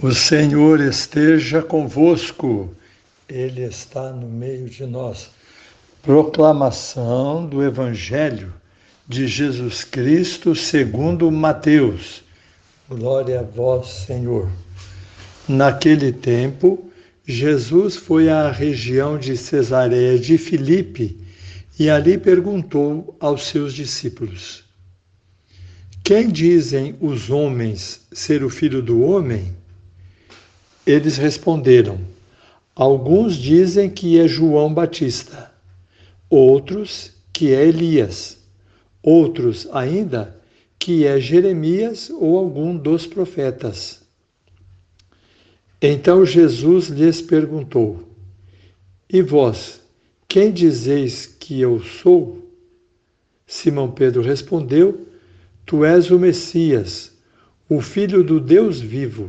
O Senhor esteja convosco, Ele está no meio de nós. Proclamação do Evangelho de Jesus Cristo segundo Mateus. Glória a vós, Senhor. Naquele tempo, Jesus foi à região de Cesareia de Filipe e ali perguntou aos seus discípulos: Quem dizem os homens ser o filho do homem? Eles responderam: Alguns dizem que é João Batista, outros que é Elias, outros ainda que é Jeremias ou algum dos profetas. Então Jesus lhes perguntou: E vós, quem dizeis que eu sou? Simão Pedro respondeu: Tu és o Messias, o Filho do Deus vivo.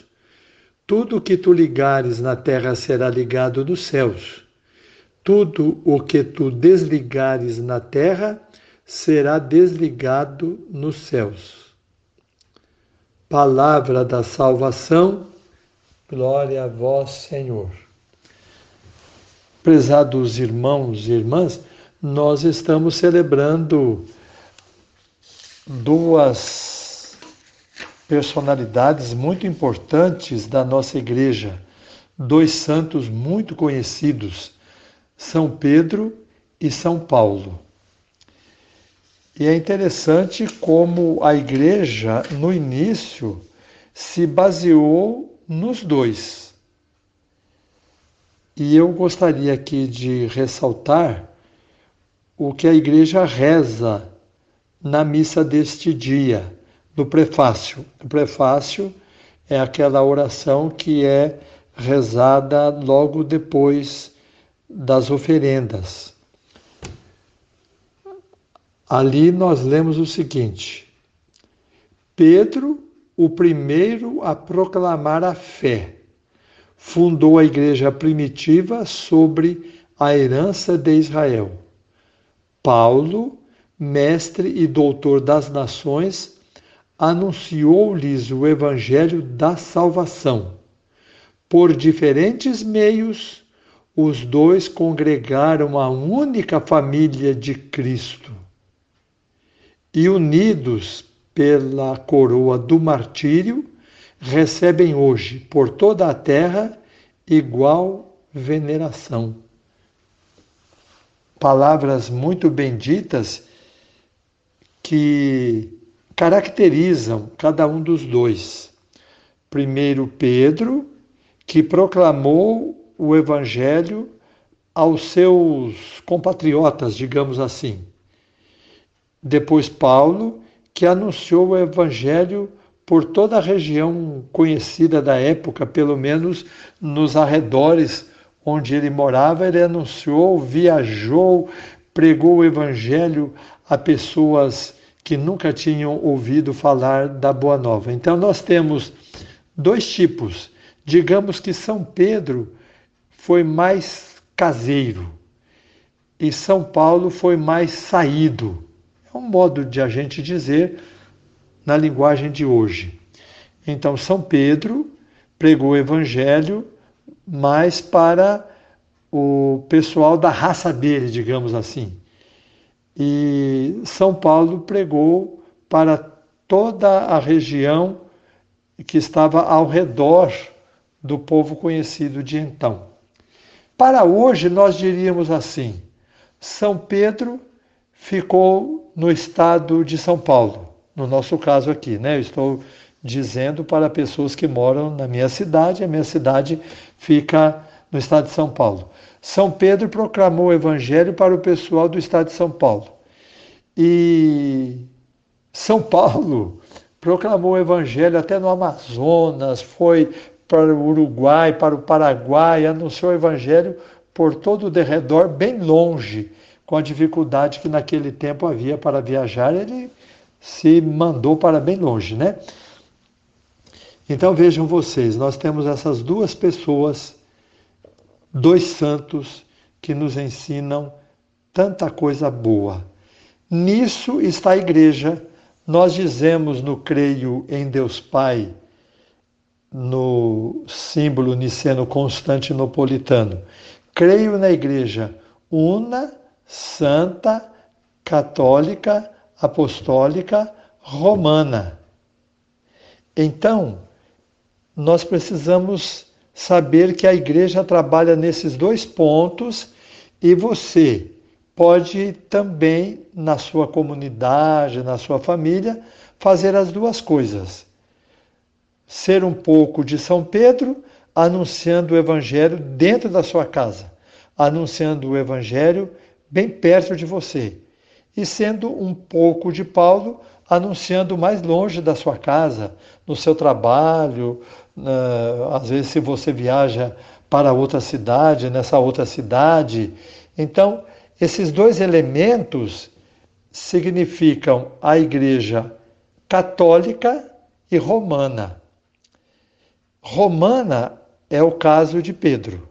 Tudo o que tu ligares na terra será ligado nos céus. Tudo o que tu desligares na terra será desligado nos céus. Palavra da salvação, glória a vós, Senhor. Prezados irmãos e irmãs, nós estamos celebrando duas personalidades muito importantes da nossa igreja, dois santos muito conhecidos, São Pedro e São Paulo. E é interessante como a igreja, no início, se baseou nos dois. E eu gostaria aqui de ressaltar o que a igreja reza na missa deste dia do prefácio. O prefácio é aquela oração que é rezada logo depois das oferendas. Ali nós lemos o seguinte: Pedro, o primeiro a proclamar a fé, fundou a igreja primitiva sobre a herança de Israel. Paulo, mestre e doutor das nações, anunciou-lhes o evangelho da salvação. Por diferentes meios, os dois congregaram a única família de Cristo. E unidos pela coroa do martírio, recebem hoje por toda a terra igual veneração. Palavras muito benditas que caracterizam cada um dos dois. Primeiro, Pedro, que proclamou o evangelho aos seus compatriotas, digamos assim. Depois, Paulo, que anunciou o evangelho por toda a região conhecida da época, pelo menos nos arredores onde ele morava, ele anunciou, viajou, pregou o evangelho a pessoas que nunca tinham ouvido falar da Boa Nova. Então, nós temos dois tipos. Digamos que São Pedro foi mais caseiro e São Paulo foi mais saído. É um modo de a gente dizer na linguagem de hoje. Então, São Pedro pregou o evangelho mais para o pessoal da raça dele, digamos assim. E São Paulo pregou para toda a região que estava ao redor do povo conhecido de então. Para hoje, nós diríamos assim: São Pedro ficou no estado de São Paulo, no nosso caso aqui, né? Eu estou dizendo para pessoas que moram na minha cidade, a minha cidade fica no estado de São Paulo. São Pedro proclamou o evangelho para o pessoal do estado de São Paulo. E São Paulo proclamou o evangelho até no Amazonas, foi para o Uruguai, para o Paraguai, anunciou o evangelho por todo o derredor, bem longe, com a dificuldade que naquele tempo havia para viajar, ele se mandou para bem longe, né? Então vejam vocês, nós temos essas duas pessoas, dois santos que nos ensinam tanta coisa boa. Nisso está a igreja. Nós dizemos no creio em Deus Pai, no símbolo niceno constantinopolitano. Creio na igreja una, santa, católica, apostólica, romana. Então, nós precisamos saber que a igreja trabalha nesses dois pontos e você pode também, na sua comunidade, na sua família, fazer as duas coisas. Ser um pouco de São Pedro, anunciando o Evangelho dentro da sua casa, anunciando o Evangelho bem perto de você, e sendo um pouco de Paulo, anunciando mais longe da sua casa, no seu trabalho, às vezes se você viaja para outra cidade, nessa outra cidade. Então, esses dois elementos significam a igreja católica e romana. Romana é o caso de Pedro.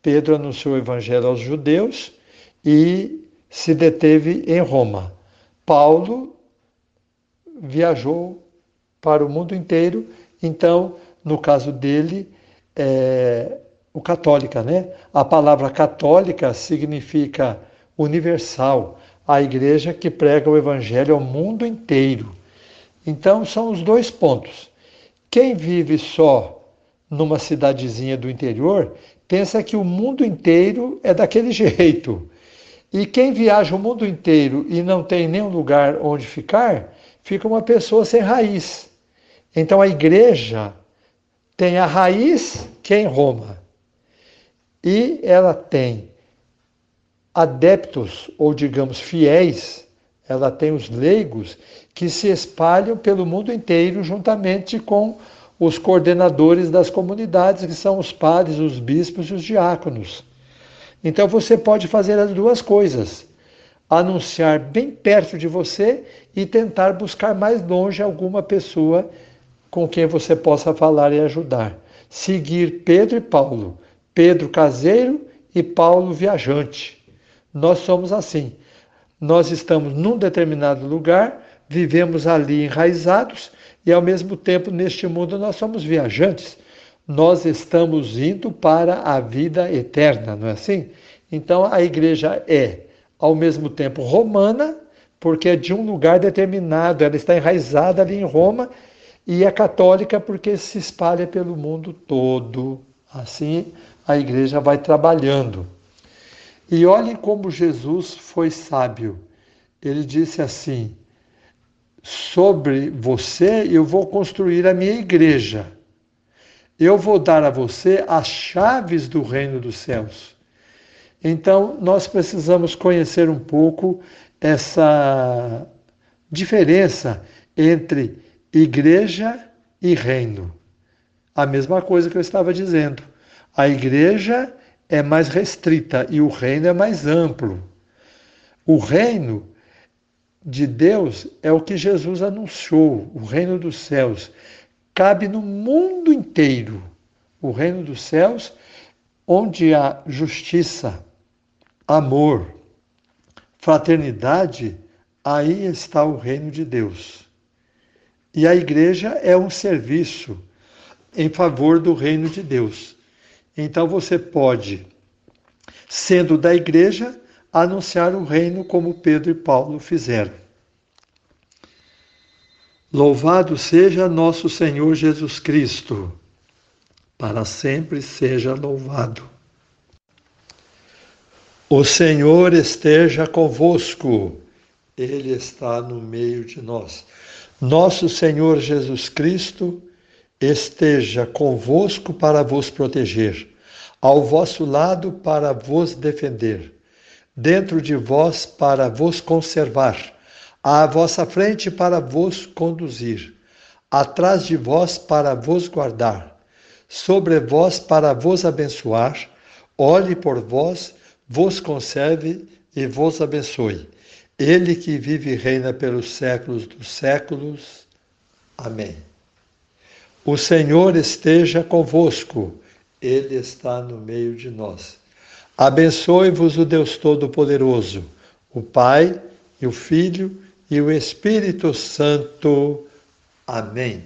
Pedro anunciou o evangelho aos judeus e se deteve em Roma. Paulo viajou para o mundo inteiro, então, no caso dele, é, o católica, né? A palavra católica significa universal, a igreja que prega o evangelho ao mundo inteiro. Então, são os dois pontos. Quem vive só numa cidadezinha do interior pensa que o mundo inteiro é daquele jeito. E quem viaja o mundo inteiro e não tem nenhum lugar onde ficar, fica uma pessoa sem raiz. Então a igreja tem a raiz que é em Roma. E ela tem adeptos, ou digamos fiéis, ela tem os leigos que se espalham pelo mundo inteiro juntamente com os coordenadores das comunidades, que são os padres, os bispos e os diáconos. Então você pode fazer as duas coisas: anunciar bem perto de você e tentar buscar mais longe alguma pessoa com quem você possa falar e ajudar. Seguir Pedro e Paulo, Pedro caseiro e Paulo viajante. Nós somos assim. Nós estamos num determinado lugar, vivemos ali enraizados e ao mesmo tempo neste mundo nós somos viajantes nós estamos indo para a vida eterna, não é assim? Então a igreja é, ao mesmo tempo, romana, porque é de um lugar determinado, ela está enraizada ali em Roma, e é católica porque se espalha pelo mundo todo. Assim a igreja vai trabalhando. E olhem como Jesus foi sábio. Ele disse assim: Sobre você eu vou construir a minha igreja eu vou dar a você as chaves do reino dos céus. Então, nós precisamos conhecer um pouco essa diferença entre igreja e reino. A mesma coisa que eu estava dizendo. A igreja é mais restrita e o reino é mais amplo. O reino de Deus é o que Jesus anunciou, o reino dos céus cabe no mundo inteiro. O reino dos céus, onde há justiça, amor, fraternidade, aí está o reino de Deus. E a igreja é um serviço em favor do reino de Deus. Então você pode, sendo da igreja, anunciar o reino como Pedro e Paulo fizeram. Louvado seja nosso Senhor Jesus Cristo, para sempre seja louvado. O Senhor esteja convosco, Ele está no meio de nós. Nosso Senhor Jesus Cristo esteja convosco para vos proteger, ao vosso lado para vos defender, dentro de vós para vos conservar à vossa frente para vos conduzir, atrás de vós para vos guardar, sobre vós para vos abençoar, olhe por vós, vos conserve e vos abençoe. Ele que vive e reina pelos séculos dos séculos. Amém. O Senhor esteja convosco, Ele está no meio de nós. Abençoe-vos o Deus Todo-Poderoso, o Pai e o Filho e o Espírito Santo. Amém.